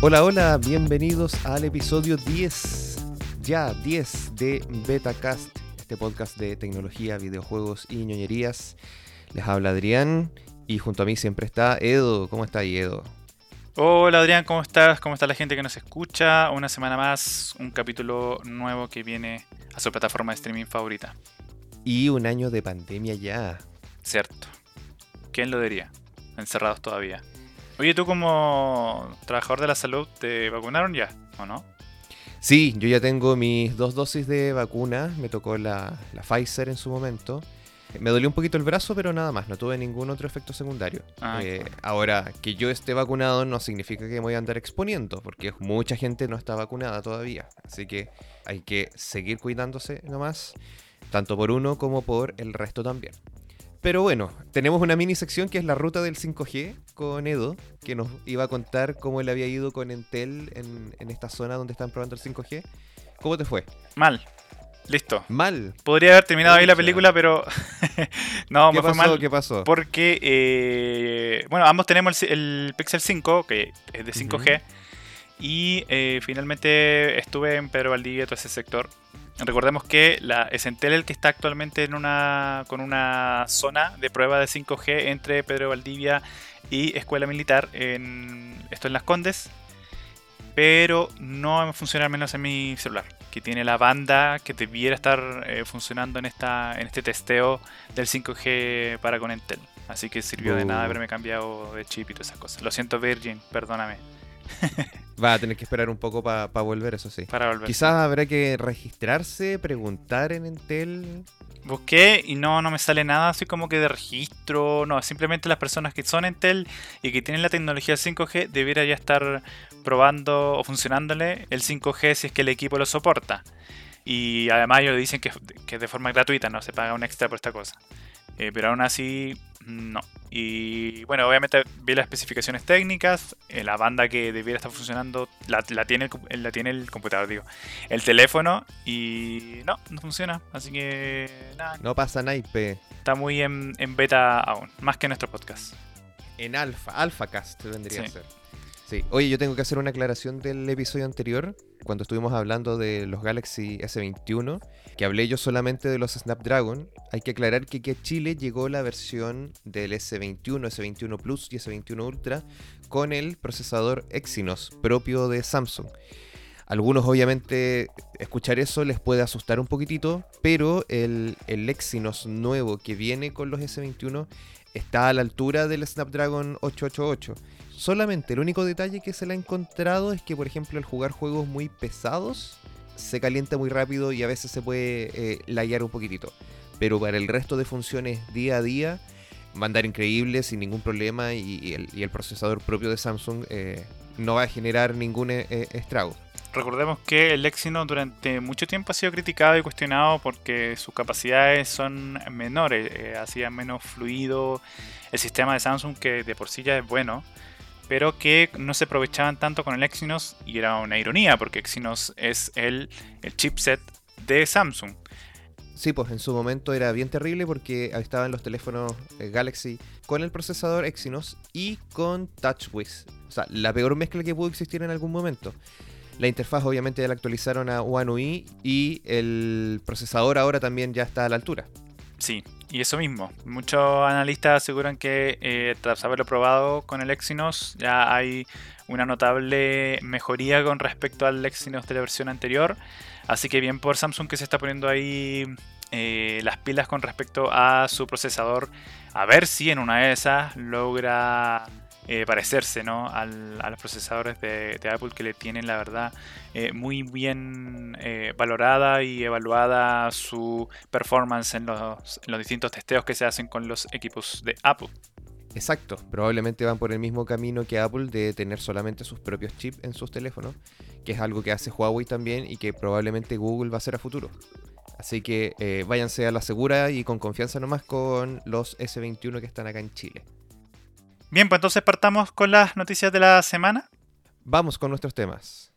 Hola, hola, bienvenidos al episodio 10, ya 10 de Betacast, este podcast de tecnología, videojuegos y ñoñerías. Les habla Adrián y junto a mí siempre está Edo. ¿Cómo está ahí, Edo? Hola Adrián, ¿cómo estás? ¿Cómo está la gente que nos escucha? Una semana más, un capítulo nuevo que viene a su plataforma de streaming favorita. Y un año de pandemia ya. Cierto. ¿Quién lo diría? Encerrados todavía. Oye, tú como trabajador de la salud, ¿te vacunaron ya o no? Sí, yo ya tengo mis dos dosis de vacuna. Me tocó la, la Pfizer en su momento. Me dolió un poquito el brazo, pero nada más, no tuve ningún otro efecto secundario. Ah, Eh, ahora, que yo esté vacunado no significa que me voy a andar exponiendo, porque mucha gente no está vacunada todavía. Así que hay que seguir cuidándose nomás, tanto por uno como por el resto también. Pero bueno, tenemos una mini sección que es la ruta del 5G con Edo, que nos iba a contar cómo le había ido con Entel en, en esta zona donde están probando el 5G. ¿Cómo te fue? Mal. Listo. Mal. Podría haber terminado ahí la película, pero no, ¿Qué me fue pasó? mal. ¿Qué pasó? Porque, eh, bueno, ambos tenemos el, el Pixel 5, que es de 5G. Y eh, finalmente estuve en Pedro Valdivia, todo ese sector. Recordemos que la, es Entel el que está actualmente en una, con una zona de prueba de 5G entre Pedro Valdivia y Escuela Militar. En, esto en Las Condes. Pero no funciona al menos en mi celular. Que tiene la banda que debiera estar eh, funcionando en, esta, en este testeo del 5G para con Entel. Así que sirvió de nada Bu. haberme cambiado de chip y todas esas cosas. Lo siento, Virgin, perdóname. Va a tener que esperar un poco para volver, eso sí. Para volver. Quizás habrá que registrarse, preguntar en Entel. Busqué y no, no me sale nada así como que de registro. No, simplemente las personas que son Entel y que tienen la tecnología 5G debiera ya estar probando o funcionándole el 5G si es que el equipo lo soporta. Y además ellos dicen que, que es de forma gratuita, no se paga un extra por esta cosa. Eh, pero aún así, no. Y bueno, obviamente vi las especificaciones técnicas, eh, la banda que debiera estar funcionando la, la tiene el, la tiene el computador, digo, el teléfono y no, no funciona. Así que nada, No pasa naipe. está muy en, en beta aún, más que nuestro podcast. En alfa, AlphaCast vendría a ser. Sí. Oye, yo tengo que hacer una aclaración del episodio anterior, cuando estuvimos hablando de los Galaxy S21, que hablé yo solamente de los Snapdragon. Hay que aclarar que a Chile llegó la versión del S21, S21 Plus y S21 Ultra con el procesador Exynos propio de Samsung. Algunos obviamente escuchar eso les puede asustar un poquitito, pero el, el Exynos nuevo que viene con los S21 está a la altura del Snapdragon 888. Solamente el único detalle que se le ha encontrado es que, por ejemplo, al jugar juegos muy pesados, se calienta muy rápido y a veces se puede eh, laguear un poquitito. Pero para el resto de funciones día a día, va a increíble sin ningún problema y, y el, y el procesador propio de Samsung eh, no va a generar ningún eh, eh, estrago. Recordemos que el Exynos durante mucho tiempo ha sido criticado y cuestionado porque sus capacidades son menores, eh, hacía menos fluido el sistema de Samsung que de por sí ya es bueno, pero que no se aprovechaban tanto con el Exynos y era una ironía porque Exynos es el, el chipset de Samsung. Sí, pues en su momento era bien terrible porque estaban los teléfonos eh, Galaxy con el procesador Exynos y con TouchWiz. O sea, la peor mezcla que pudo existir en algún momento. La interfaz obviamente ya la actualizaron a One UI y el procesador ahora también ya está a la altura. Sí, y eso mismo. Muchos analistas aseguran que eh, tras haberlo probado con el Exynos ya hay una notable mejoría con respecto al Exynos de la versión anterior. Así que bien por Samsung que se está poniendo ahí eh, las pilas con respecto a su procesador. A ver si en una de esas logra eh, parecerse ¿no? Al- a los procesadores de, Apple que le tienen la verdad eh, muy bien eh, valorada y evaluada su performance en los, en los distintos testeos que se hacen con los equipos de Apple. Exacto, probablemente van por el mismo camino que Apple de tener solamente sus propios chips en sus teléfonos, que es algo que hace Huawei también y que probablemente Google va a hacer a futuro. Así que váyanse a la segura y con confianza nomás con los S21 que están acá en Chile. Bien, pues entonces partamos con las noticias de la semana. Vamos con nuestros temas.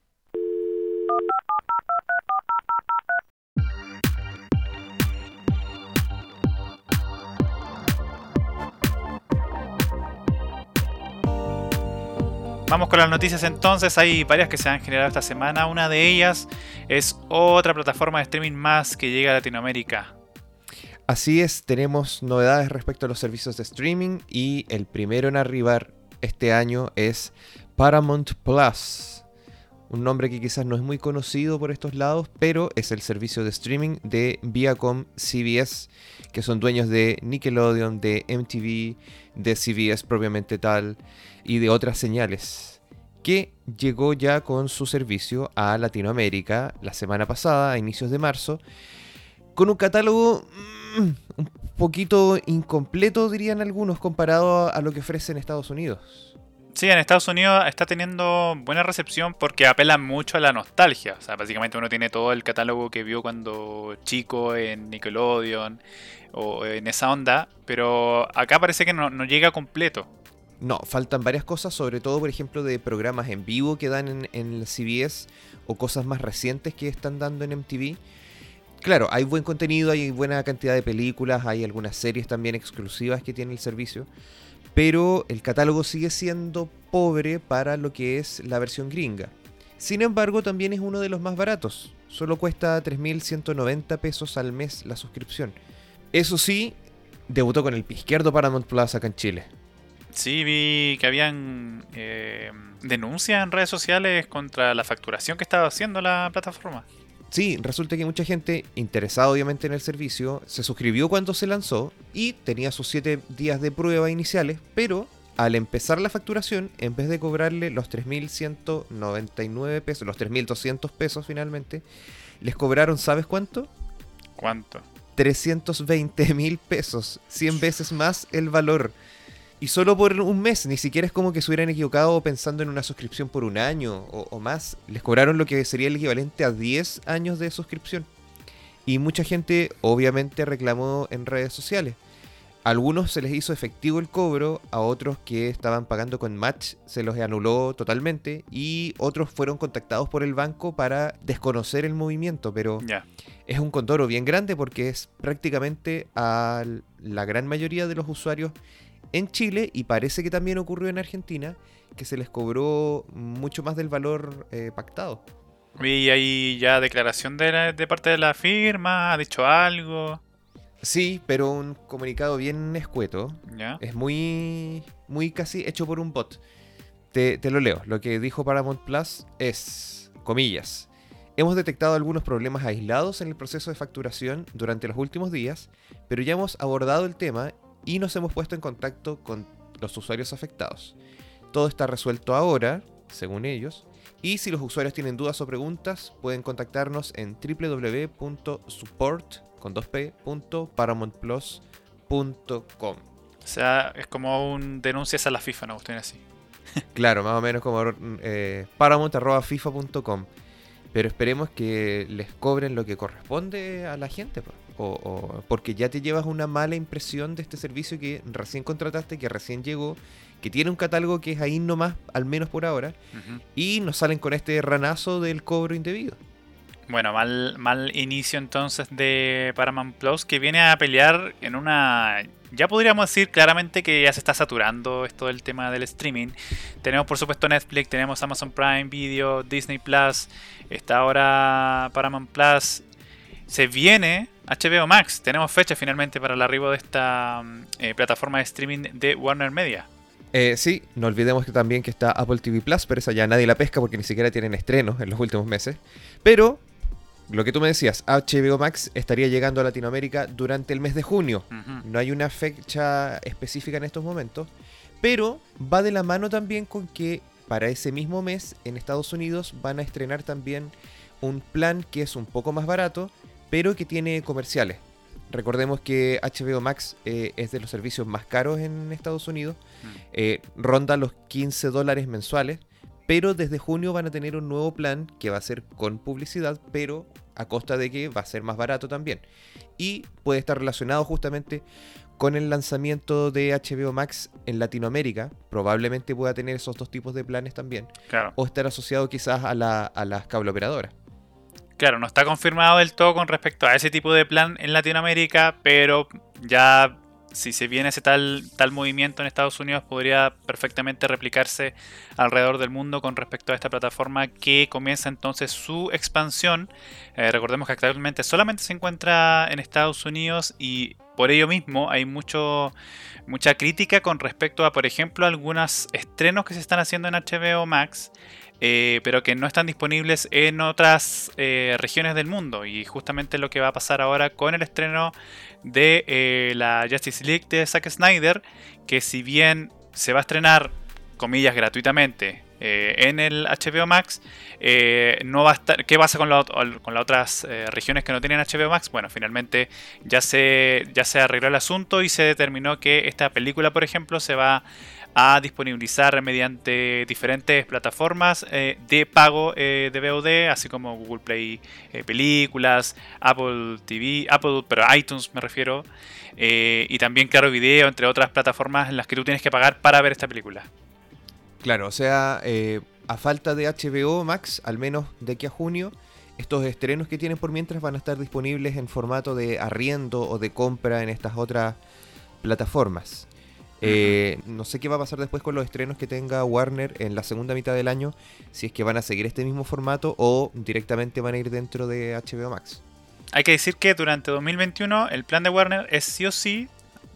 Vamos con las noticias entonces, hay varias que se han generado esta semana, una de ellas es otra plataforma de streaming más que llega a Latinoamérica. Así es, tenemos novedades respecto a los servicios de streaming y el primero en arribar este año es Paramount Plus. Un nombre que quizás no es muy conocido por estos lados, pero es el servicio de streaming de Viacom CBS, que son dueños de Nickelodeon, de MTV, de CBS propiamente tal y de otras señales, que llegó ya con su servicio a Latinoamérica la semana pasada, a inicios de marzo, con un catálogo mm, un poquito incompleto, dirían algunos, comparado a lo que ofrece en Estados Unidos. Sí, en Estados Unidos está teniendo buena recepción porque apela mucho a la nostalgia. O sea, básicamente uno tiene todo el catálogo que vio cuando chico en Nickelodeon o en esa onda, pero acá parece que no, llega completo. No, faltan varias cosas, sobre todo, por ejemplo, de programas en vivo que dan en, en el CBS o cosas más recientes que están dando en MTV. Claro, hay buen contenido, hay buena cantidad de películas, hay algunas series también exclusivas que tiene el servicio pero el catálogo sigue siendo pobre para lo que es la versión gringa. Sin embargo, también es uno de los más baratos. Solo cuesta 3.190 pesos al mes la suscripción. Eso sí, debutó con el pie izquierdo Paramount Plus acá en Chile. Sí, vi que habían eh, denuncias en redes sociales contra la facturación que estaba haciendo la plataforma. Sí, resulta que mucha gente interesada obviamente en el servicio se suscribió cuando se lanzó y tenía sus 7 días de prueba iniciales, pero al empezar la facturación, en vez de cobrarle los 3.199 pesos, los 3.200 pesos finalmente, les cobraron, ¿sabes cuánto? ¿Cuánto? 320 mil pesos, 100 veces más el valor. Y solo por un mes, ni siquiera es como que se hubieran equivocado pensando en una suscripción por un año o, más. Les cobraron lo que sería el equivalente a 10 años de suscripción. Y mucha gente obviamente reclamó en redes sociales. A algunos se les hizo efectivo el cobro, a otros que estaban pagando con Match se los anuló totalmente y otros fueron contactados por el banco para desconocer el movimiento, pero es un condoro bien grande porque es prácticamente a la gran mayoría de los usuarios en Chile y parece que también ocurrió en Argentina, que se les cobró mucho más del valor eh, pactado. ¿Y hay ya declaración de, de, parte de la firma? ¿Ha dicho algo? Sí, pero un comunicado bien escueto. Es muy, muy casi hecho por un bot. Te, te lo leo. Lo que dijo Paramount Plus es, comillas, Hemos detectado algunos problemas aislados en el proceso de facturación durante los últimos días, pero ya hemos abordado el tema y nos hemos puesto en contacto con los usuarios afectados. Todo está resuelto ahora, según ellos, y si los usuarios tienen dudas o preguntas, pueden contactarnos en www.support.paramountplus.com. O sea, es como un denuncias a la FIFA, ¿no? Ustedes así. claro, más o menos como eh, paramount.fifa.com. Pero esperemos que les cobren lo que corresponde a la gente. Pues o, porque ya te llevas una mala impresión de este servicio que recién contrataste, que recién llegó, que tiene un catálogo que es ahí nomás, al menos por ahora, y nos salen con este ranazo del cobro indebido. Bueno, mal, mal inicio entonces de Paramount Plus, que viene a pelear en una... Ya podríamos decir claramente que ya se está saturando esto del tema del streaming. Tenemos por supuesto Netflix, tenemos Amazon Prime Video, Disney Plus, está ahora Paramount Plus. Se viene HBO Max, tenemos fecha finalmente para el arribo de esta mm, eh, plataforma de streaming de Warner Media. Eh, sí, no olvidemos que también que está Apple TV Plus, pero esa ya nadie la pesca porque ni siquiera tienen estrenos en los últimos meses. Pero, lo que tú me decías, HBO Max estaría llegando a Latinoamérica durante el mes de junio. No hay una fecha específica en estos momentos, pero va de la mano también con que para ese mismo mes en Estados Unidos van a estrenar también un plan que es un poco más barato, pero que tiene comerciales. Recordemos que HBO Max eh, es de los servicios más caros en Estados Unidos, mm. eh, ronda los 15 dólares mensuales, pero desde junio van a tener un nuevo plan que va a ser con publicidad, pero a costa de que va a ser más barato también. Y puede estar relacionado justamente con el lanzamiento de HBO Max en Latinoamérica, probablemente pueda tener esos dos tipos de planes también, o estar asociado quizás a, la, a las cableoperadoras. Claro, no está confirmado del todo con respecto a ese tipo de plan en Latinoamérica, pero ya si se viene ese tal, tal movimiento en Estados Unidos, podría perfectamente replicarse alrededor del mundo con respecto a esta plataforma que comienza entonces su expansión. Eh, recordemos que actualmente solamente se encuentra en Estados Unidos y por ello mismo hay mucho, mucha crítica con respecto a, por ejemplo, algunos estrenos que se están haciendo en HBO Max. Eh, pero que no están disponibles en otras eh, regiones del mundo. Y justamente lo que va a pasar ahora con el estreno de eh, la Justice League de Zack Snyder, que si bien se va a estrenar, comillas, gratuitamente en el HBO Max, no va. ¿Qué pasa con, con las otras regiones que no tienen HBO Max? Bueno, finalmente ya se, ya se arregló el asunto y se determinó que esta película, por ejemplo, se va disponibilizar mediante diferentes plataformas eh, de pago eh, de VOD, así como Google Play eh, Películas, Apple TV, Apple, pero iTunes me refiero, y también Claro Video, entre otras plataformas en las que tú tienes que pagar para ver esta película. Claro, o sea, a falta de HBO Max, al menos de aquí a junio, estos estrenos que tienen por mientras van a estar disponibles en formato de arriendo o de compra en estas otras plataformas. Eh, no sé qué va a pasar después con los estrenos que tenga Warner en la segunda mitad del año, si es que van a seguir este mismo formato o directamente van a ir dentro de HBO Max. Hay que decir que durante 2021 el plan de Warner es sí o sí,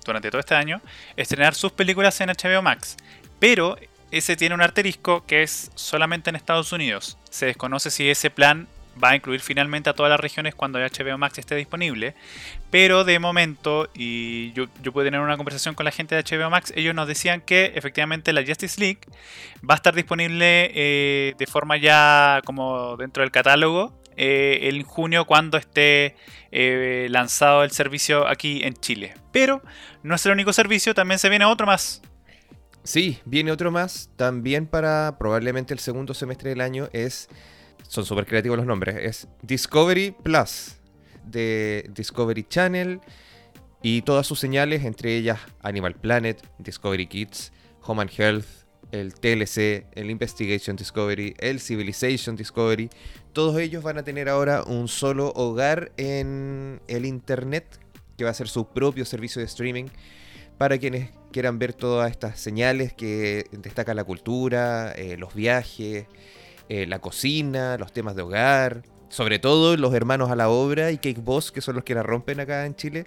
durante todo este año, estrenar sus películas en HBO Max. Pero ese tiene un arterisco que es solamente en Estados Unidos. Se desconoce si ese plan va a incluir finalmente a todas las regiones cuando HBO Max esté disponible. Pero de momento, y yo, yo pude tener una conversación con la gente de HBO Max, ellos nos decían que efectivamente la Justice League va a estar disponible eh, de forma ya como dentro del catálogo eh, en junio cuando esté eh, lanzado el servicio aquí en Chile. Pero no es el único servicio, también se viene otro más. Sí, viene otro más, también para probablemente el segundo semestre del año, es son súper creativos los nombres. Es Discovery Plus de Discovery Channel y todas sus señales, entre ellas Animal Planet, Discovery Kids, Home and Health, el TLC, el Investigation Discovery, el Civilization Discovery. Todos ellos van a tener ahora un solo hogar en el Internet, que va a ser su propio servicio de streaming para quienes quieran ver todas estas señales que destaca la cultura, eh, los viajes, eh, la cocina, los temas de hogar, sobre todo los hermanos a la obra y Cake Boss, que son los que la rompen acá en Chile,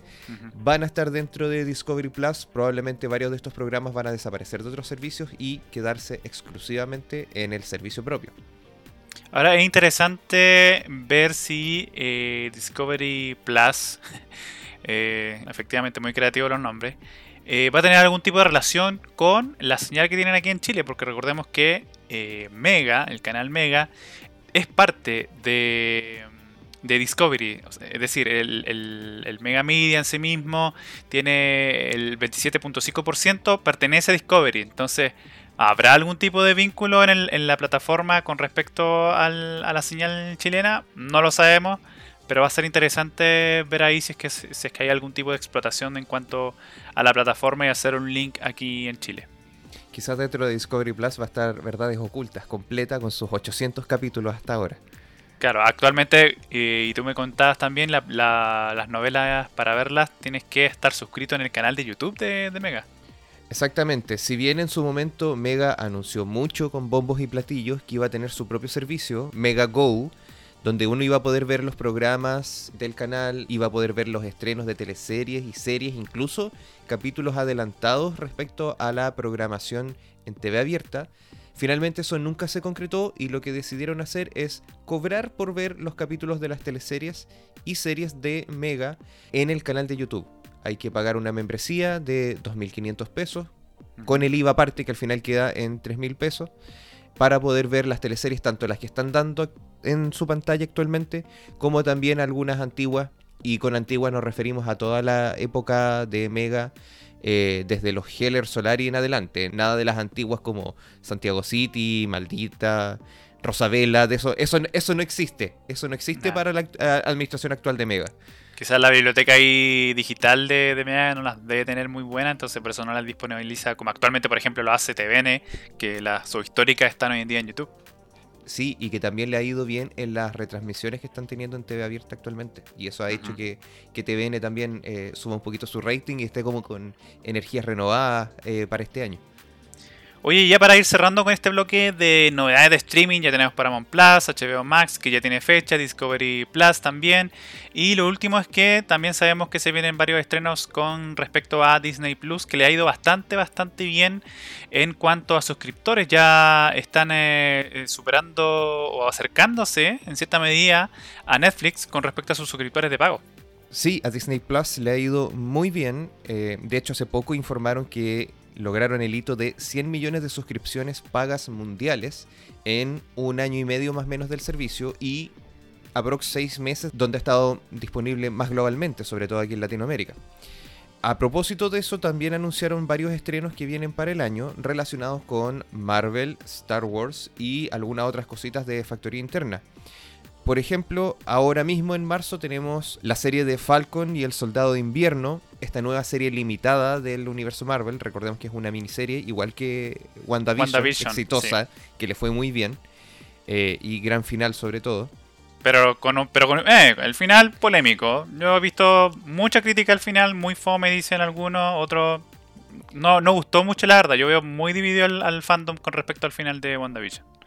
van a estar dentro de Discovery Plus. Probablemente varios de estos programas van a desaparecer de otros servicios y quedarse exclusivamente en el servicio propio. Ahora es interesante ver si eh, Discovery Plus, eh, efectivamente muy creativo los nombres, va a tener algún tipo de relación con la señal que tienen aquí en Chile, porque recordemos que eh, Mega, el canal Mega, es parte de, Discovery. es decir, el, Mega Media en sí mismo tiene el 27.5%, pertenece a Discovery. Entonces, ¿habrá algún tipo de vínculo en, la plataforma con respecto a la señal chilena? No lo sabemos. Pero va a ser interesante ver ahí si es, que, si es que hay algún tipo de explotación en cuanto a la plataforma y hacer un link aquí en Chile quizás dentro de Discovery Plus va a estar Verdades Ocultas, completa con sus 800 capítulos hasta ahora. Claro, actualmente, y tú me contabas también, las novelas para verlas tienes que estar suscrito en el canal de YouTube de, de, Mega. Exactamente, si bien en su momento Mega anunció mucho con bombos y platillos que iba a tener su propio servicio, Mega Go, donde uno iba a poder ver los programas del canal, iba a poder ver los estrenos de teleseries y series, incluso capítulos adelantados respecto a la programación en TV abierta. Finalmente eso nunca se concretó y lo que decidieron hacer es cobrar por ver los capítulos de las teleseries y series de Mega en el canal de YouTube. Hay que pagar una membresía de 2.500 pesos, con el IVA aparte que al final queda en 3.000 pesos para poder ver las teleseries, tanto las que están dando en su pantalla actualmente, como también algunas antiguas. Y con antiguas nos referimos a toda la época de Mega, eh, desde los Heller Solari en adelante. Nada de las antiguas como Santiago City, Maldita, Rosabella, de eso, eso, eso no existe. Eso no existe para la administración actual de Mega. Quizás la biblioteca ahí digital de, de Mega no las debe tener muy buena, entonces por eso no las disponibiliza como actualmente, por ejemplo, lo hace TVN, que las históricas están hoy en día en YouTube. Sí, y que también le ha ido bien en las retransmisiones que están teniendo en TV abierta actualmente. Y eso ha hecho que, que TVN también eh, suba un poquito su rating y esté como con energías renovadas eh, para este año. Oye, ya para ir cerrando con este bloque de novedades de streaming, ya tenemos Paramount Plus, HBO Max, que ya tiene fecha, Discovery Plus también. Y lo último es que también sabemos que se vienen varios estrenos con respecto a Disney Plus, que le ha ido bastante, bastante bien en cuanto a suscriptores. Ya están eh, eh, superando o acercándose en cierta medida a Netflix con respecto a sus suscriptores de pago. Sí, a Disney Plus le ha ido muy bien. Eh, de hecho, hace poco informaron que lograron el hito de 100 millones de suscripciones pagas mundiales en un año y medio más o menos del servicio y aprox 6 meses donde ha estado disponible más globalmente, sobre todo aquí en Latinoamérica. A propósito de eso, también anunciaron varios estrenos que vienen para el año relacionados con Marvel, Star Wars y algunas otras cositas de factoría interna. Por ejemplo, ahora mismo en marzo tenemos la serie de Falcon y el Soldado de Invierno, esta nueva serie limitada del universo Marvel. Recordemos que es una miniserie, igual que WandaVision, exitosa, que le fue muy bien. Eh, y gran final sobre todo. Pero con, pero con eh, el final polémico. Yo he visto mucha crítica al final, muy fome dicen algunos, otros no, no gustó mucho la verdad. Yo veo muy dividido al fandom con respecto al final de WandaVision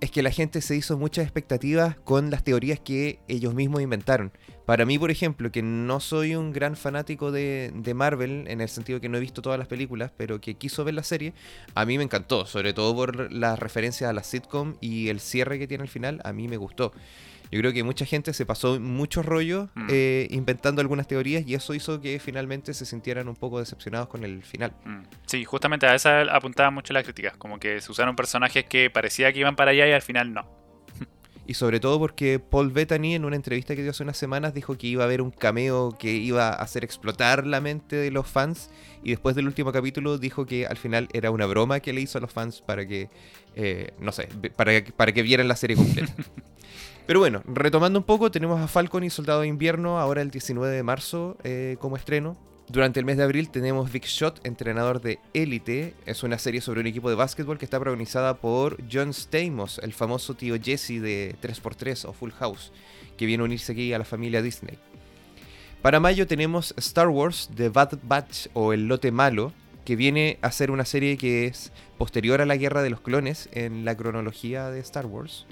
es que la gente se hizo muchas expectativas con las teorías que ellos mismos inventaron. Para mí, por ejemplo, que no soy un gran fanático de, Marvel, en el sentido que no he visto todas las películas, pero que quiso ver la serie, a mí me encantó, sobre todo por las referencias a la sitcom y el cierre que tiene al final, a mí me gustó. Yo creo que mucha gente se pasó muchos rollos mm. eh, inventando algunas teorías y eso hizo que finalmente se sintieran un poco decepcionados con el final. Mm. Sí, justamente a esa apuntaba mucho las críticas, como que se usaron personajes que parecía que iban para allá y al final no. Y sobre todo porque Paul Bettany en una entrevista que dio hace unas semanas dijo que iba a haber un cameo que iba a hacer explotar la mente de los fans y después del último capítulo dijo que al final era una broma que le hizo a los fans para que, eh, no sé, para, para que vieran la serie completa. Pero bueno, retomando un poco, tenemos a Falcon y Soldado de Invierno ahora el 19 de marzo eh, como estreno. Durante el mes de abril tenemos Big Shot, entrenador de élite. Es una serie sobre un equipo de básquetbol que está protagonizada por John Stamos, el famoso tío Jesse de 3x3 o Full House, que viene a unirse aquí a la familia Disney. Para mayo tenemos Star Wars The Bad Batch o El Lote Malo, que viene a ser una serie que es posterior a la Guerra de los Clones en la cronología de Star Wars.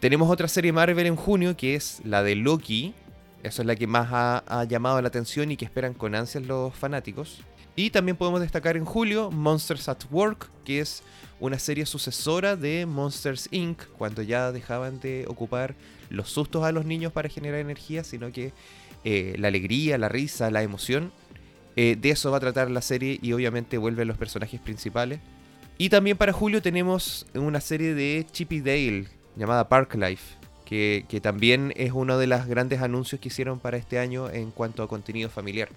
Tenemos otra serie Marvel en junio que es la de Loki. Esa es la que más ha, llamado la atención y que esperan con ansias los fanáticos. Y también podemos destacar en julio Monsters at Work, que es una serie sucesora de Monsters Inc., cuando ya dejaban de ocupar los sustos a los niños para generar energía, sino que eh, la alegría, la risa, la emoción. Eh, de eso va a tratar la serie y obviamente vuelven los personajes principales. Y también para julio tenemos una serie de Chip y Dale, llamada Park Life, que, también es uno de los grandes anuncios que hicieron para este año en cuanto a contenido familiar.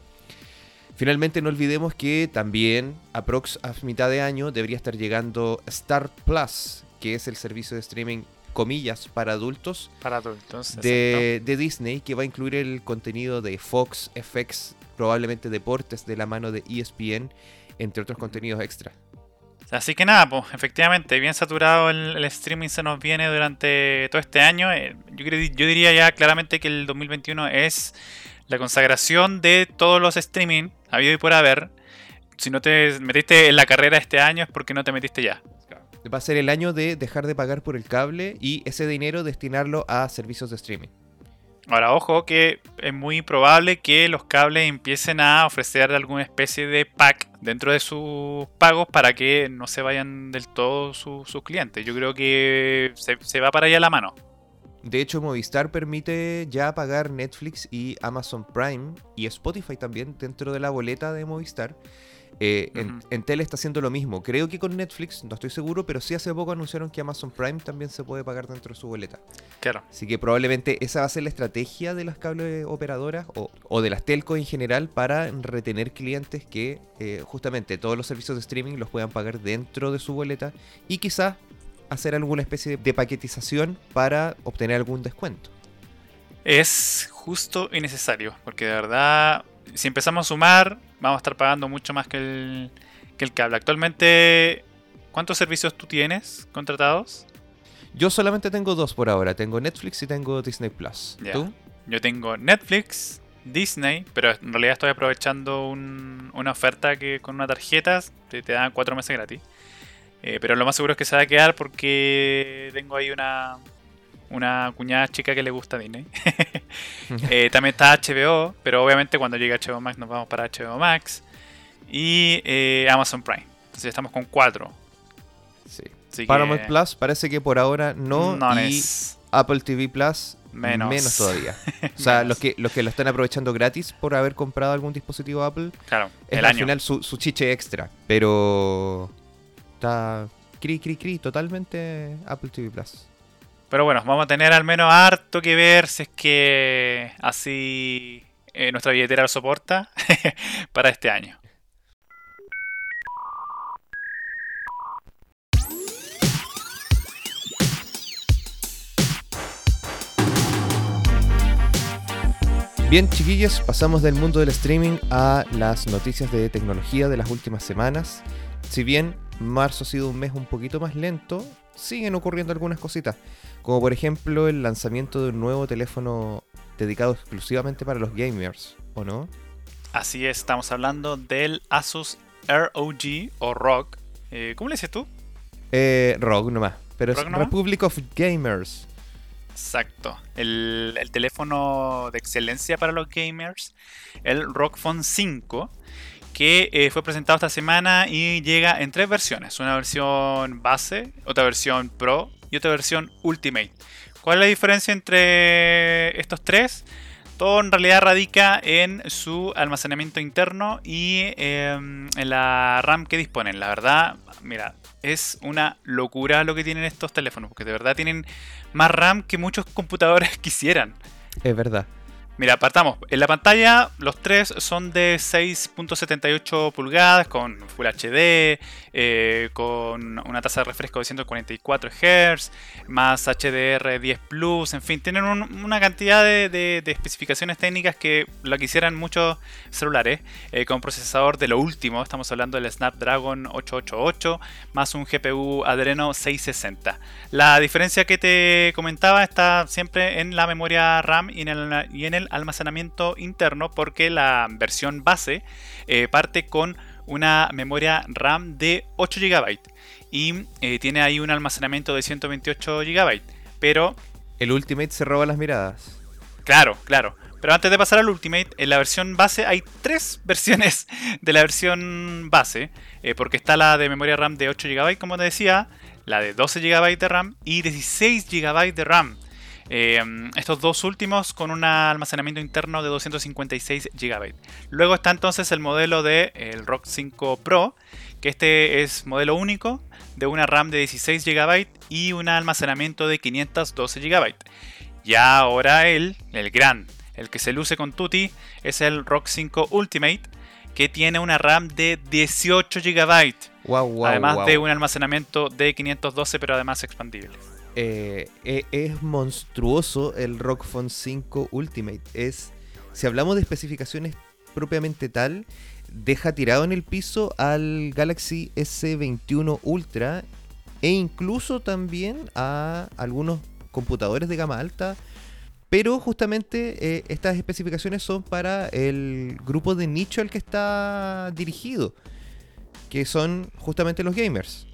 Finalmente no olvidemos que también aprox a mitad de año debería estar llegando Star Plus, que es el servicio de streaming comillas para adultos, para adultos de, de, Disney que va a incluir el contenido de Fox, FX, probablemente deportes de la mano de ESPN, entre otros contenidos extra. Así que nada, pues efectivamente, bien saturado el, streaming se nos viene durante todo este año. Eh, yo, yo diría ya claramente que el 2021 es la consagración de todos los streaming habido y por haber. Si no te metiste en la carrera este año es porque no te metiste ya. Va a ser el año de dejar de pagar por el cable y ese dinero destinarlo a servicios de streaming. Ahora, ojo que es muy probable que los cables empiecen a ofrecer alguna especie de pack dentro de sus pagos para que no se vayan del todo sus clientes. Yo creo que se, se va para allá la mano. De hecho, Movistar permite ya pagar Netflix y Amazon Prime y Spotify también dentro de la boleta de Movistar. Eh, en, tele está haciendo lo mismo. Creo que con Netflix, no estoy seguro, pero sí hace poco anunciaron que Amazon Prime también se puede pagar dentro de su boleta. Claro. Así que probablemente esa va a ser la estrategia de las cable operadoras o, de las telcos en general para retener clientes que eh, justamente todos los servicios de streaming los puedan pagar dentro de su boleta y quizás hacer alguna especie de paquetización para obtener algún descuento. Es justo y necesario, porque de verdad, si empezamos a sumar, vamos a estar pagando mucho más que el, que el cable. Actualmente, ¿cuántos servicios tú tienes contratados? Yo solamente tengo dos por ahora. Tengo Netflix y tengo Disney Plus. Ya. ¿Tú? Yo tengo Netflix, Disney, pero en realidad estoy aprovechando un- una oferta que con una tarjeta te, te dan cuatro meses gratis. Eh, pero lo más seguro es que se va a quedar porque tengo ahí una, una cuñada chica que le gusta Disney. Eh, también está HBO, pero obviamente cuando llegue HBO Max nos vamos para HBO Max. Y eh, Amazon Prime. Entonces estamos con cuatro. Sí. Así Paramount que Plus parece que por ahora no. no y es Apple TV Plus menos. menos, todavía. O sea, Menos. los que, los que lo están aprovechando gratis por haber comprado algún dispositivo Apple, Claro, es el al año. final su, su chiche extra. Pero está cri, cri, cri, totalmente Apple TV Plus. Pero bueno, vamos a tener al menos harto que ver si es que así eh, nuestra billetera lo soporta para este año. Bien, chiquillos, pasamos del mundo del streaming a las noticias de tecnología de las últimas semanas. Si bien marzo ha sido un mes un poquito más lento, siguen ocurriendo algunas cositas. Como por ejemplo el lanzamiento de un nuevo teléfono dedicado exclusivamente para los gamers, ¿o no? Así es, estamos hablando del Asus ROG o ROG. Eh, ¿Cómo le dices tú? Eh, ROG nomás, pero es. Republic of Gamers. Exacto. El, el teléfono de excelencia para los gamers, el ROG Phone 5, que eh, fue presentado esta semana y llega en tres versiones. Una versión base, otra versión Pro y otra versión Ultimate. ¿Cuál es la diferencia entre estos tres? Todo en realidad radica en su almacenamiento interno y eh, en la RAM que disponen. La verdad, mira, es una locura lo que tienen estos teléfonos, porque de verdad tienen más RAM que muchos computadores quisieran. Es verdad. Mira, partamos. En la pantalla, los tres son de 6.78 pulgadas con Full HD, eh, con una tasa de refresco de 144 Hz, más HDR10 Plus, en fin, tienen un- una cantidad de, especificaciones técnicas que lo quisieran muchos celulares, eh, con procesador de lo último, estamos hablando del Snapdragon 888, más un GPU Adreno 660. La diferencia que te comentaba está siempre en la memoria RAM y en el almacenamiento interno porque la versión base eh, parte con una memoria RAM de 8 GB y eh, tiene ahí un almacenamiento de 128 GB. Pero, El Ultimate se roba las miradas. claro, claro. Pero antes de pasar al Ultimate, en la versión base hay tres versiones de la versión base, eh, porque está la de memoria RAM de 8 GB, como te decía, la de 12 GB de RAM y 16 GB de RAM. Eh, estos dos últimos con un almacenamiento interno de 256 GB. Luego está entonces el modelo de el ROG 5 Pro, que este es modelo único de una RAM de 16 GB y un almacenamiento de 512 GB. Ya ahora el, el gran, el que se luce con Tutti, es el ROG 5 Ultimate, que tiene una RAM de 18 GB, Wow, wow, además wow. de un almacenamiento de 512, pero además expandible. Eh, eh, es monstruoso el Phone 5 Ultimate. Es, si hablamos de especificaciones propiamente tal, deja tirado en el piso al Galaxy S21 Ultra e incluso también a algunos computadores de gama alta. Pero justamente eh, estas especificaciones son para el grupo de nicho al que está dirigido, que son justamente los gamers.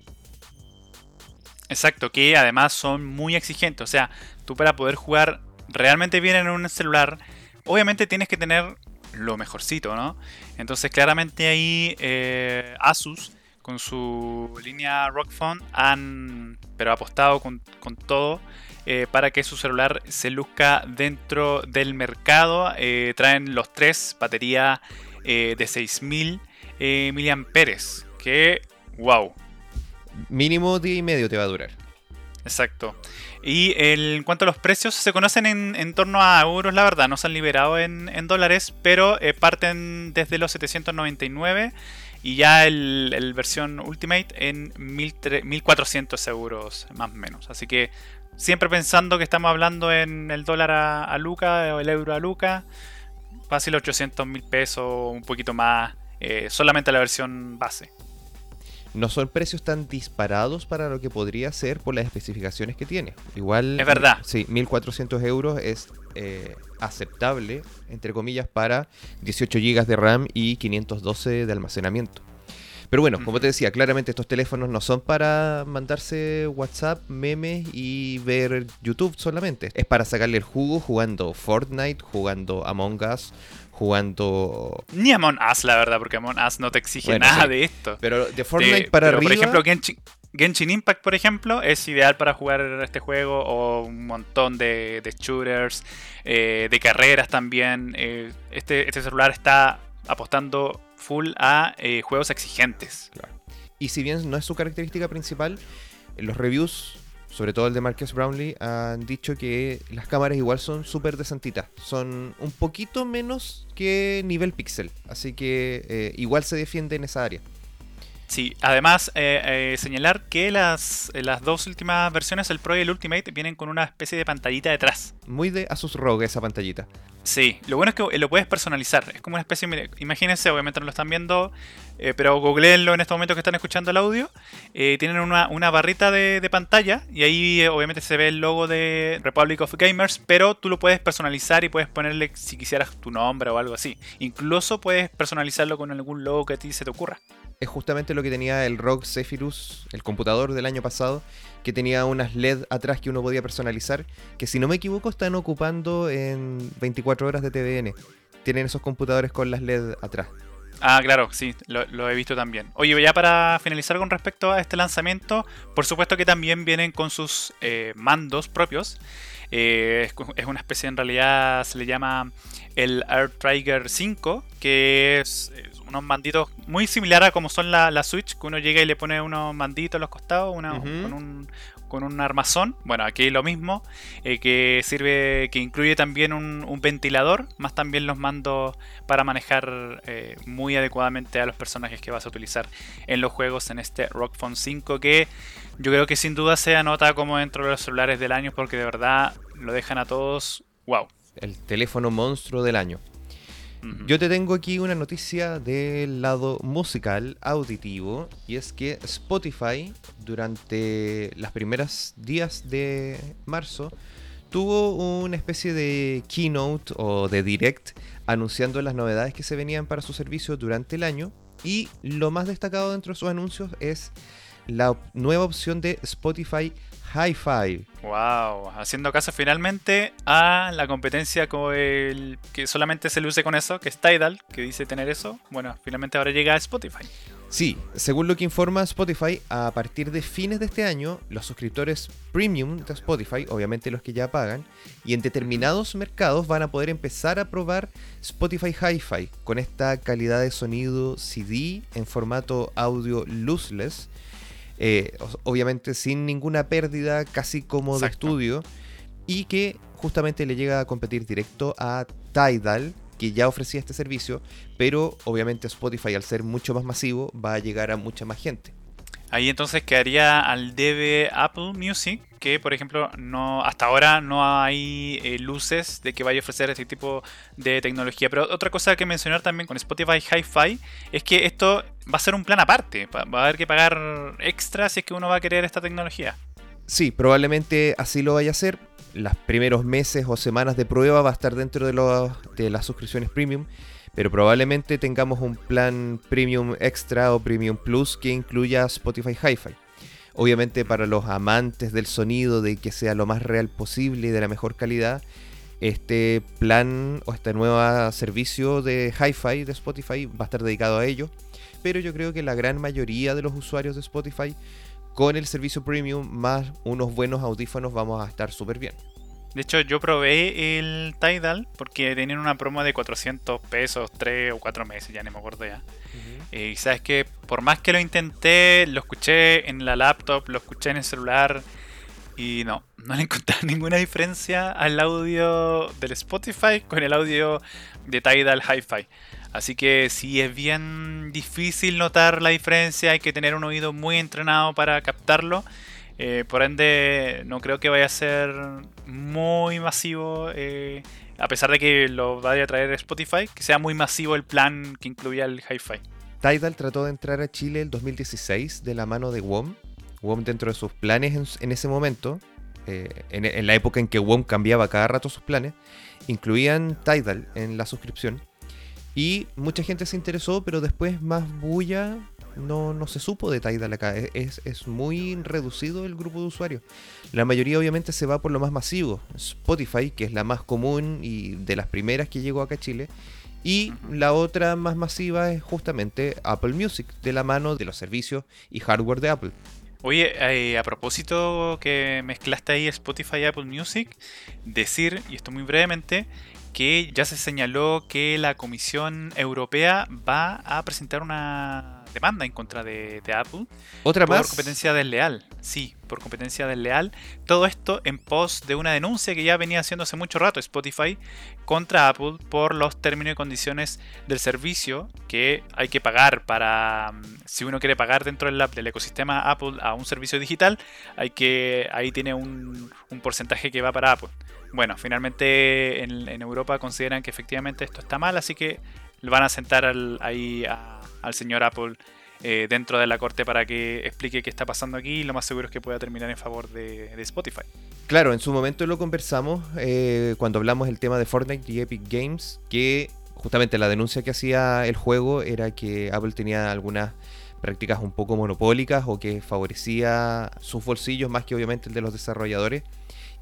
Exacto, que además son muy exigentes. O sea, tú para poder jugar realmente bien en un celular, obviamente tienes que tener lo mejorcito, ¿no? Entonces claramente ahí eh, Asus con su línea ROG Phone han pero apostado con, con todo eh, para que su celular se luzca dentro del mercado. Eh, traen los tres batería de 6000 eh, miliamperes. Que wow, Mínimo día y medio te va a durar. Exacto. Y en cuanto a los precios, se conocen en, torno a euros, la verdad, no se han liberado en, dólares, pero eh, parten desde los 799 y ya el, versión Ultimate en 1300 1400 euros más o menos. Así que siempre pensando que estamos hablando en el dólar a, a Luca o el euro a Luca, fácil 800 mil pesos, un poquito más, eh, solamente la versión base. No son precios tan disparados para lo que podría ser por las especificaciones que tiene. Igual. Es verdad. Sí, 1400 euros es eh, aceptable, entre comillas, para 18 GB de RAM y 512 de almacenamiento. Pero bueno, como te decía, claramente estos teléfonos no son para mandarse WhatsApp, memes y ver YouTube solamente. Es para sacarle el jugo jugando Fortnite, jugando Among Us, jugando... Ni Among Us, la verdad, porque Among Us no te exige nada de esto. Pero de Fortnite para arriba... Por ejemplo, Genshin, Impact, por ejemplo, es ideal para jugar este juego o un montón de, shooters, eh, de carreras también. Eh, este, este celular está apostando full a eh, juegos exigentes. Y si bien no es su característica principal, los reviews, sobre todo el de Marcus Brownlee, han dicho que las cámaras igual son súper desantitas. Son un poquito menos que nivel pixel. Así que eh, igual se defiende en esa área. Sí, además eh, señalar que las, las dos últimas versiones, el Pro y el Ultimate, vienen con una especie de pantallita detrás. Muy de Asus ROG esa pantallita. Sí, lo bueno es que lo puedes personalizar. Es como una especie, imagínense, obviamente no lo están viendo, eh, pero googleenlo en este momento que están escuchando el audio. Eh, tienen una, barrita de, pantalla y ahí eh, obviamente se ve el logo de Republic of Gamers, pero tú lo puedes personalizar y puedes ponerle si quisieras tu nombre o algo así. Incluso puedes personalizarlo con algún logo que a ti se te ocurra es justamente lo que tenía el ROG Zephyrus, el computador del año pasado, que tenía unas LED atrás que uno podía personalizar, que si no me equivoco están ocupando en 24 horas de TVN. Tienen esos computadores con las LED atrás. Ah, claro, sí, lo, he visto también. Oye, ya para finalizar con respecto a este lanzamiento, por supuesto que también vienen con sus eh, mandos propios. Eh, es, una especie, en realidad se le llama el Air Trigger 5, que es, unos manditos muy similar a como son la, Switch, que uno llega y le pone unos manditos a los costados, con, un, con un armazón. Bueno, aquí lo mismo, eh, que sirve, que incluye también un, ventilador, más también los mandos para manejar eh, muy adecuadamente a los personajes que vas a utilizar en los juegos en este Rock Phone 5, que yo creo que sin duda se anota como dentro de los celulares del año, porque de verdad lo dejan a todos, wow. El teléfono monstruo del año. Yo te tengo aquí una noticia del lado musical, auditivo, y es que Spotify durante las primeras días de marzo tuvo una especie de keynote o de direct anunciando las novedades que se venían para su servicio durante el año y lo más destacado dentro de sus anuncios es la nueva opción de Spotify Hi-Fi. Wow, haciendo caso finalmente a la competencia con el que solamente se luce con eso, que es Tidal, que dice tener eso. Bueno, finalmente ahora llega a Spotify. Sí, según lo que informa Spotify, a partir de fines de este año, los suscriptores premium de Spotify, obviamente los que ya pagan, y en determinados mercados van a poder empezar a probar Spotify Hi-Fi con esta calidad de sonido CD en formato audio lossless eh, obviamente sin ninguna pérdida, casi como de estudio, y que justamente le llega a competir directo a Tidal, que ya ofrecía este servicio, pero obviamente Spotify al ser mucho más masivo va a llegar a mucha más gente. Ahí entonces quedaría al debe Apple Music, que por ejemplo no hasta ahora no hay eh, luces de que vaya a ofrecer este tipo de tecnología. Pero otra cosa que mencionar también con Spotify Hi-Fi es que esto va a ser un plan aparte. Va a haber que pagar extra si es que uno va a querer esta tecnología. Sí, probablemente así lo vaya a hacer. Los primeros meses o semanas de prueba va a estar dentro de, de las suscripciones premium pero probablemente tengamos un plan Premium Extra o Premium Plus que incluya Spotify Hi-Fi. Obviamente para los amantes del sonido, de que sea lo más real posible y de la mejor calidad, este plan o este nuevo servicio de Hi-Fi de Spotify va a estar dedicado a ello. Pero yo creo que la gran mayoría de los usuarios de Spotify con el servicio premium más unos buenos audífonos vamos a estar súper bien. De hecho, yo probé el Tidal porque tenían una promo de 400 pesos, 3 o 4 meses, ya no me acuerdo ya. Y sabes que por más que lo intenté, lo escuché en la laptop, lo escuché en el celular y no, no le encontré ninguna diferencia al audio del Spotify con el audio de Tidal Hi-Fi. Así que sí es bien difícil notar la diferencia, hay que tener un oído muy entrenado para captarlo. Eh, por ende, no creo que vaya a ser muy masivo, eh, a pesar de que lo vaya a traer Spotify, que sea muy masivo el plan que incluya el Hi-Fi. Tidal trató de entrar a Chile el 2016 de la mano de WOM. WOM dentro de sus planes en, ese momento, eh, en, la época en que WOM cambiaba cada rato sus planes, incluían Tidal en la suscripción. Y mucha gente se interesó, pero después más bulla no, no se supo de Tidal acá. Es, es, muy reducido el grupo de usuarios. La mayoría obviamente se va por lo más masivo. Spotify, que es la más común y de las primeras que llegó acá a Chile. Y la otra más masiva es justamente Apple Music, de la mano de los servicios y hardware de Apple. Oye, eh, a propósito que mezclaste ahí Spotify y Apple Music, decir, y esto muy brevemente, que ya se señaló que la Comisión Europea va a presentar una demanda en contra de, Apple. ¿Otra por más? competencia desleal. Sí, por competencia desleal. Todo esto en pos de una denuncia que ya venía haciendo hace mucho rato Spotify contra Apple por los términos y condiciones del servicio que hay que pagar para. Mm, si uno quiere pagar dentro del, del ecosistema Apple a un servicio digital, hay que. ahí tiene un, porcentaje que va para Apple. Bueno, finalmente en, Europa consideran que efectivamente esto está mal, así que van a sentar ahí a al señor Apple eh, dentro de la corte para que explique qué está pasando aquí y lo más seguro es que pueda terminar en favor de, Spotify. Claro, en su momento lo conversamos eh, cuando hablamos del tema de Fortnite y Epic Games, que justamente la denuncia que hacía el juego era que Apple tenía algunas prácticas un poco monopólicas o que favorecía sus bolsillos más que obviamente el de los desarrolladores.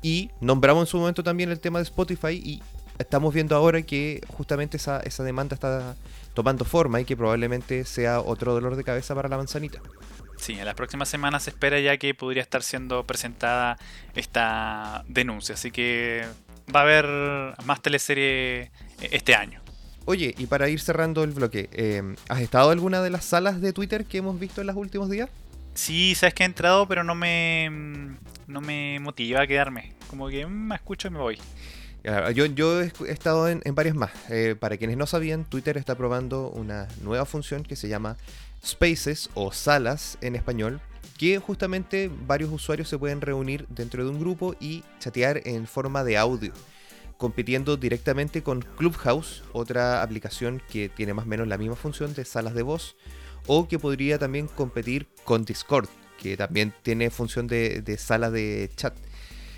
Y nombramos en su momento también el tema de Spotify y estamos viendo ahora que justamente esa, esa demanda está tomando forma y que probablemente sea otro dolor de cabeza para la manzanita. Sí, en las próximas semanas se espera ya que podría estar siendo presentada esta denuncia, así que va a haber más teleserie eh, este año. Oye, y para ir cerrando el bloque, eh, ¿has estado en alguna de las salas de Twitter que hemos visto en los últimos días? Sí, sabes que he entrado, pero no me, no me motiva a quedarme. Como que mm, me escucho y me voy. Yo, he estado en, varias más. Eh, para quienes no sabían, Twitter está probando una nueva función que se llama Spaces o salas en español, que justamente varios usuarios se pueden reunir dentro de un grupo y chatear en forma de audio, compitiendo directamente con Clubhouse, otra aplicación que tiene más o menos la misma función de salas de voz, o que podría también competir con Discord, que también tiene función de, de sala de chat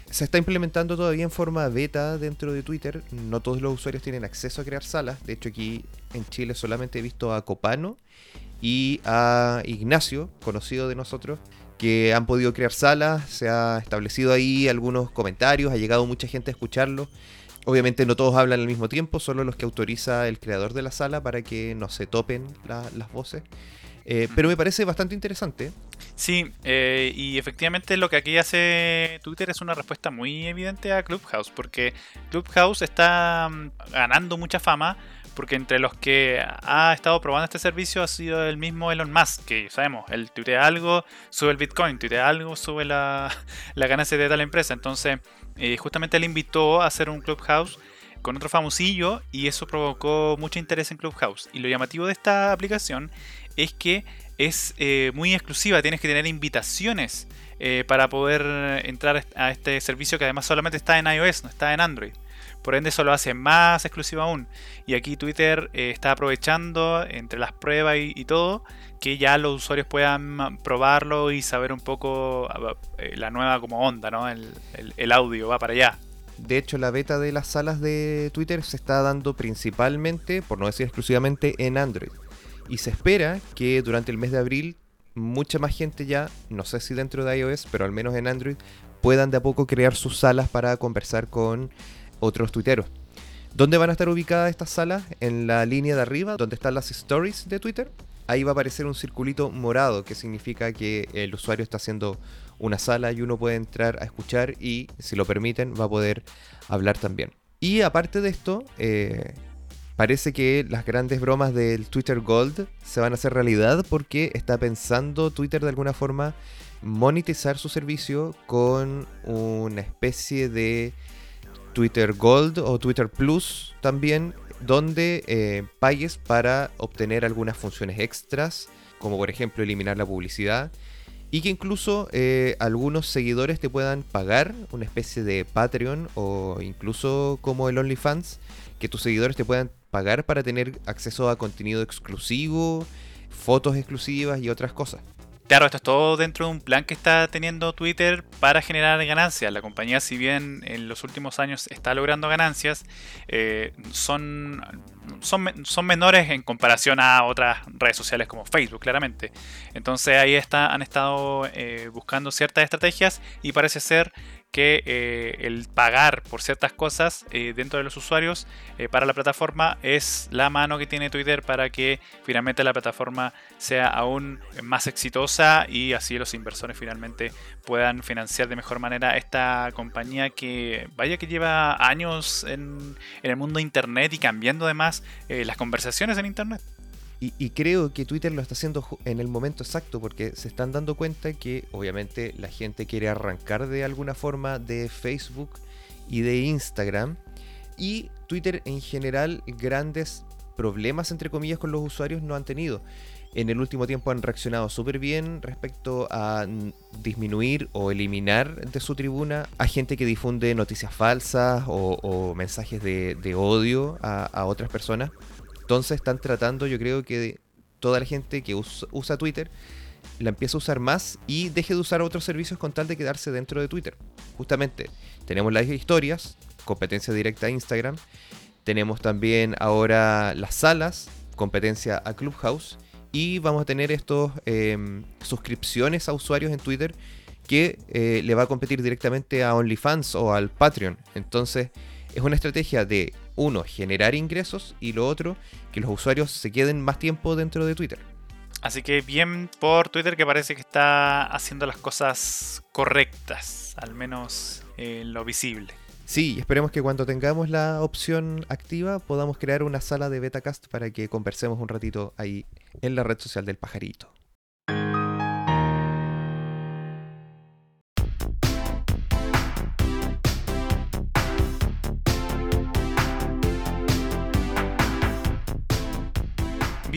se está implementando todavía en forma beta dentro de Twitter. No todos los usuarios tienen acceso a crear salas. De hecho, aquí en Chile solamente he visto a Copano y a Ignacio, conocido de nosotros, que han podido crear salas. Se ha establecido ahí algunos comentarios, ha llegado mucha gente a escucharlo. Obviamente no todos hablan al mismo tiempo, solo los que autoriza el creador de la sala para que no se topen las voces. Eh, pero me parece bastante interesante. Sí, eh, y efectivamente lo que aquí hace Twitter es una respuesta muy evidente a Clubhouse, porque Clubhouse está mm, ganando mucha fama porque entre los que ha estado probando este servicio ha sido el mismo Elon Musk, que sabemos, él tuitea algo, sube el Bitcoin, tuitea algo, sube la, la ganancia de tal empresa. Entonces, eh, justamente él invitó a hacer un Clubhouse con otro famosillo y eso provocó mucho interés en Clubhouse. Y lo llamativo de esta aplicación es que es eh, muy exclusiva, tienes que tener invitaciones eh, para poder entrar a este servicio que además solamente está en iOS, no está en Android. Por ende eso lo hace más exclusivo aún. Y aquí Twitter eh, está aprovechando entre las pruebas y, todo que ya los usuarios puedan probarlo y saber un poco la nueva como onda, ¿no? el audio va para allá. De hecho, la beta de las salas de Twitter se está dando principalmente, por no decir exclusivamente, en Android. Y se espera que durante el mes de abril mucha más gente ya, no sé si dentro de iOS, pero al menos en Android, puedan de a poco crear sus salas para conversar con otros tuiteros. ¿Dónde van a estar ubicadas estas salas? En la línea de arriba, donde están las stories de Twitter. Ahí va a aparecer un circulito morado que significa que el usuario está haciendo una sala y uno puede entrar a escuchar y, si lo permiten, va a poder hablar también. Y aparte de esto, eh, parece que las grandes bromas del Twitter Gold se van a hacer realidad porque está pensando Twitter de alguna forma monetizar su servicio con una especie de Twitter Gold o Twitter Plus también, donde eh, pagues para obtener algunas funciones extras, como por ejemplo eliminar la publicidad, y que incluso eh, algunos seguidores te puedan pagar una especie de Patreon o incluso como el OnlyFans, que tus seguidores te puedan pagar para tener acceso a contenido exclusivo, fotos exclusivas y otras cosas. Claro, esto es todo dentro de un plan que está teniendo Twitter para generar ganancias. La compañía, si bien en los últimos años está logrando ganancias, eh, son, son, son, menores en comparación a otras redes sociales como Facebook, claramente. Entonces ahí está, han estado eh, buscando ciertas estrategias y parece ser que eh, el pagar por ciertas cosas eh, dentro de los usuarios eh, para la plataforma es la mano que tiene Twitter para que finalmente la plataforma sea aún más exitosa y así los inversores finalmente puedan financiar de mejor manera esta compañía que vaya que lleva años en, en el mundo de Internet y cambiando además las conversaciones en Internet. Y, creo que Twitter lo está haciendo en el momento exacto porque se están dando cuenta que obviamente la gente quiere arrancar de alguna forma de Facebook y de Instagram. Y Twitter en general grandes problemas entre comillas con los usuarios no han tenido. En el último tiempo han reaccionado súper bien respecto a disminuir o eliminar de su tribuna a gente que difunde noticias falsas o, mensajes de, odio a otras personas entonces están tratando, yo creo que toda la gente que usa, Twitter la empieza a usar más y deje de usar otros servicios con tal de quedarse dentro de Twitter. Justamente, tenemos las historias, competencia directa a Instagram. Tenemos también ahora las salas, competencia a Clubhouse. Y vamos a tener estos em, suscripciones a usuarios en Twitter que eh, le va a competir directamente a OnlyFans o al Patreon. Entonces, es una estrategia de, uno, generar ingresos y lo otro, que los usuarios se queden más tiempo dentro de Twitter. Así que bien por Twitter que parece que está haciendo las cosas correctas, al menos en lo visible. Sí, esperemos que cuando tengamos la opción activa podamos crear una sala de betacast para que conversemos un ratito ahí en la red social del pajarito.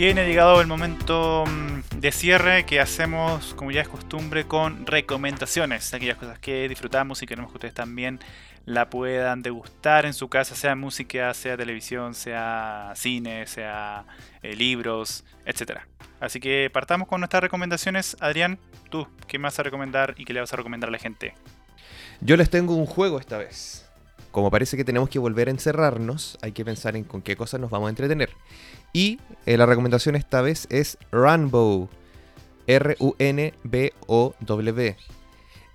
Bien, ha llegado el momento mm, de cierre que hacemos, como ya es costumbre, con recomendaciones. Aquellas cosas que disfrutamos y queremos que ustedes también la puedan degustar en su casa, sea música, sea televisión, sea cine, sea eh, libros, etc. Así que partamos con nuestras recomendaciones. Adrián, tú, ¿qué más vas a recomendar y qué le vas a recomendar a la gente? Yo les tengo un juego esta vez. Como parece que tenemos que volver a encerrarnos, hay que pensar en con qué cosas nos vamos a entretener. Y eh, la recomendación esta vez es Runbow. R-U-N-B-O-W.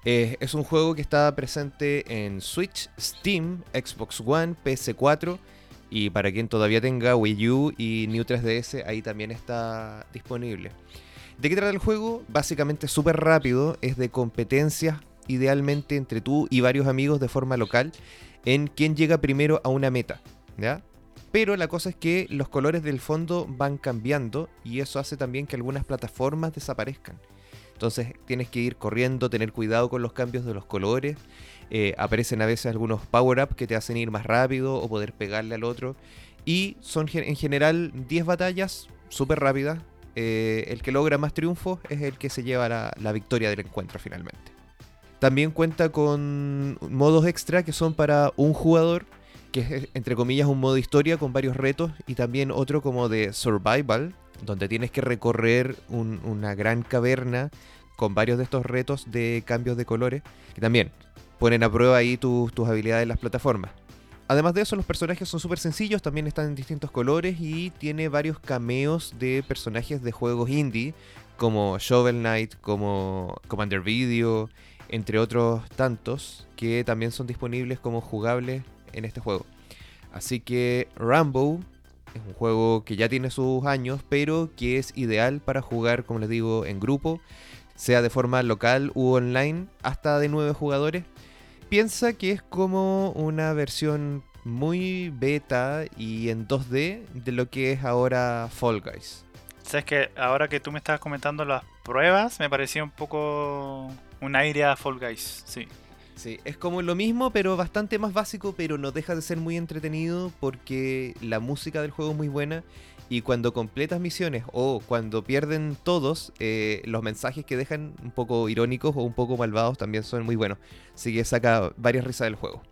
Eh, es un juego que está presente en Switch, Steam, Xbox One, PS4 y para quien todavía tenga Wii U y New 3DS, ahí también está disponible. ¿De qué trata el juego? Básicamente súper rápido, es de competencias idealmente entre tú y varios amigos de forma local en quién llega primero a una meta. ¿ya? Pero la cosa es que los colores del fondo van cambiando y eso hace también que algunas plataformas desaparezcan. Entonces tienes que ir corriendo, tener cuidado con los cambios de los colores. Eh, aparecen a veces algunos power-up que te hacen ir más rápido o poder pegarle al otro. Y son en general 10 batallas súper rápidas. Eh, el que logra más triunfos es el que se lleva la, la victoria del encuentro finalmente. También cuenta con modos extra que son para un jugador que es entre comillas un modo historia con varios retos y también otro como de survival, donde tienes que recorrer una gran caverna con varios de estos retos de cambios de colores, que también ponen a prueba ahí tus habilidades en las plataformas. Además de eso, los personajes son súper sencillos, también están en distintos colores y tiene varios cameos de personajes de juegos indie, como Shovel Knight, como Commander Video, entre otros tantos, que también son disponibles como jugables en este juego. Así que Rambo es un juego que ya tiene sus años, pero que es ideal para jugar, como les digo, en grupo, sea de forma local u online, hasta de 9 jugadores. Piensa que es como una versión muy beta y en 2D de lo que es ahora Fall Guys. Sabes que ahora que tú me estabas comentando las pruebas, me parecía un poco un aire a Fall Guys, sí. Sí, es como lo mismo, pero bastante más básico, pero no deja de ser muy entretenido porque la música del juego es muy buena y cuando completas misiones o cuando pierden todos, eh, los mensajes que dejan un poco irónicos o un poco malvados también son muy buenos. Así que saca varias risas del juego.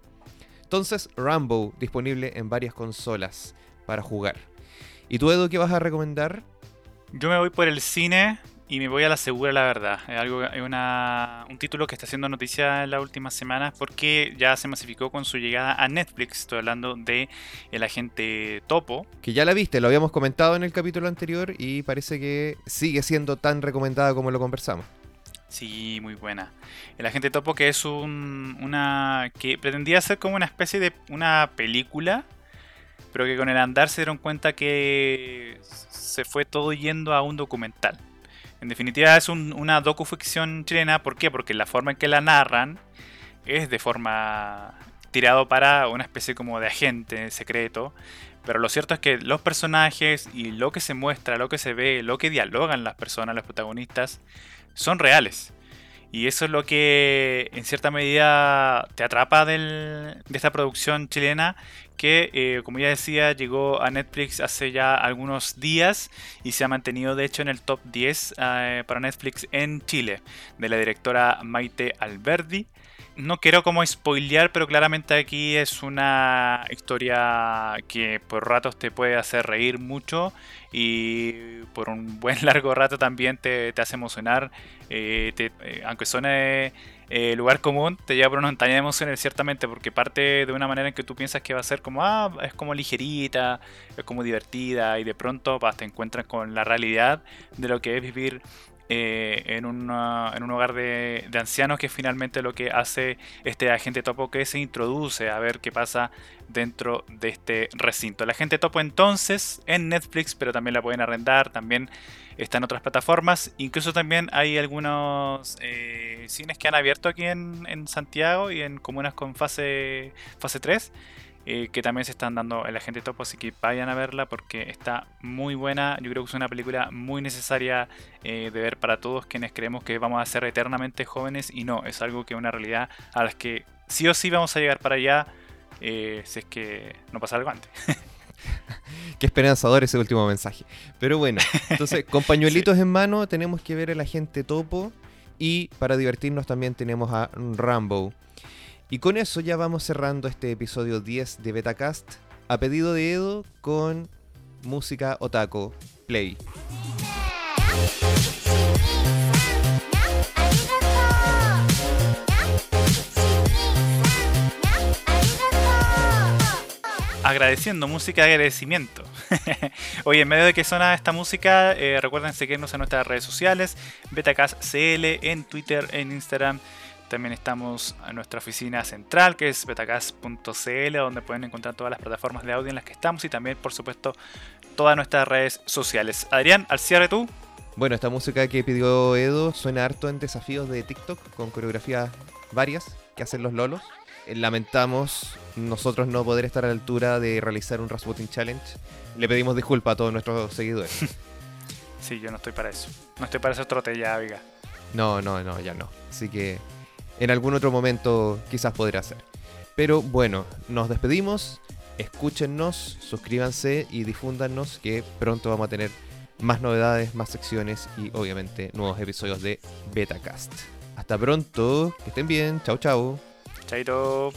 Entonces, Rambo, disponible en varias consolas para jugar. ¿Y tú, Edu, qué vas a recomendar? Yo me voy por el cine y me voy a la segura, la verdad. Es algo, es una, un título que está haciendo noticia en las últimas semanas porque ya se masificó con su llegada a Netflix. Estoy hablando de El Agente Topo. Que ya la viste, lo habíamos comentado en el capítulo anterior y parece que sigue siendo tan recomendada como lo conversamos. Sí, muy buena. El Agente Topo que es un, una... que pretendía ser como una especie de una película, pero que con el andar se dieron cuenta que se fue todo yendo a un documental. En definitiva es un, una docuficción chilena, ¿por qué? Porque la forma en que la narran es de forma tirado para una especie como de agente secreto, pero lo cierto es que los personajes y lo que se muestra, lo que se ve, lo que dialogan las personas, los protagonistas, son reales. Y eso es lo que en cierta medida te atrapa de esta producción chilena que, eh, como ya decía, llegó a Netflix hace ya algunos días y se ha mantenido de hecho en el top 10 eh, para Netflix en Chile, de la directora Maite Alberdi. No quiero como spoilear, pero claramente aquí es una historia que por ratos te puede hacer reír mucho y por un buen largo rato también te, hace emocionar. Eh, aunque suene eh, lugar común te lleva por una montaña de emociones, ciertamente, porque parte de una manera en que tú piensas que va a ser como, ah, es como ligerita, es como divertida, y de pronto te encuentras con la realidad de lo que es vivir eh, en, en, un hogar de, ancianos, que finalmente lo que hace este agente topo que se introduce a ver qué pasa dentro de este recinto. El agente topo entonces en Netflix, pero también la pueden arrendar, también está en otras plataformas. Incluso también hay algunos eh, cines que han abierto aquí en, en, Santiago y en comunas con fase, fase 3. Eh, que también se están dando el agente topo, así que vayan a verla porque está muy buena. Yo creo que es una película muy necesaria eh, de ver para todos quienes creemos que vamos a ser eternamente jóvenes y no, es algo que es una realidad a las que sí o sí vamos a llegar para allá si es que no pasa algo antes. Qué esperanzador ese último mensaje. Pero bueno, entonces con pañuelitos en mano tenemos que ver el agente topo y para divertirnos también tenemos a Rambo. Y con eso ya vamos cerrando este episodio 10 de Betacast a pedido de Edo con música otaku play. agradeciendo, música de agradecimiento. Oye, en medio de que suena esta música, eh, recuerden seguirnos en nuestras redes sociales, BetacastCL, en Twitter, en Instagram. También estamos en nuestra oficina central, que es betacast.cl, donde pueden encontrar todas las plataformas de audio en las que estamos y también, por supuesto, todas nuestras redes sociales. Adrián, al cierre tú. Bueno, esta música que pidió Edo suena harto en desafíos de TikTok, con coreografías varias que hacen los lolos. Eh, lamentamos nosotros no poder estar a la altura de realizar un Rasputin Challenge. Le pedimos disculpas a todos nuestros seguidores. sí, yo no estoy para eso. No estoy para ese trote ya, Viga. No, no, no, ya no. Así que en algún otro momento quizás podrá hacer. Pero bueno, nos despedimos. Escúchennos, suscríbanse y difúndanos que pronto vamos a tener más novedades, más secciones y obviamente nuevos episodios de Betacast. Hasta pronto, que estén bien, chao chao. Chaito.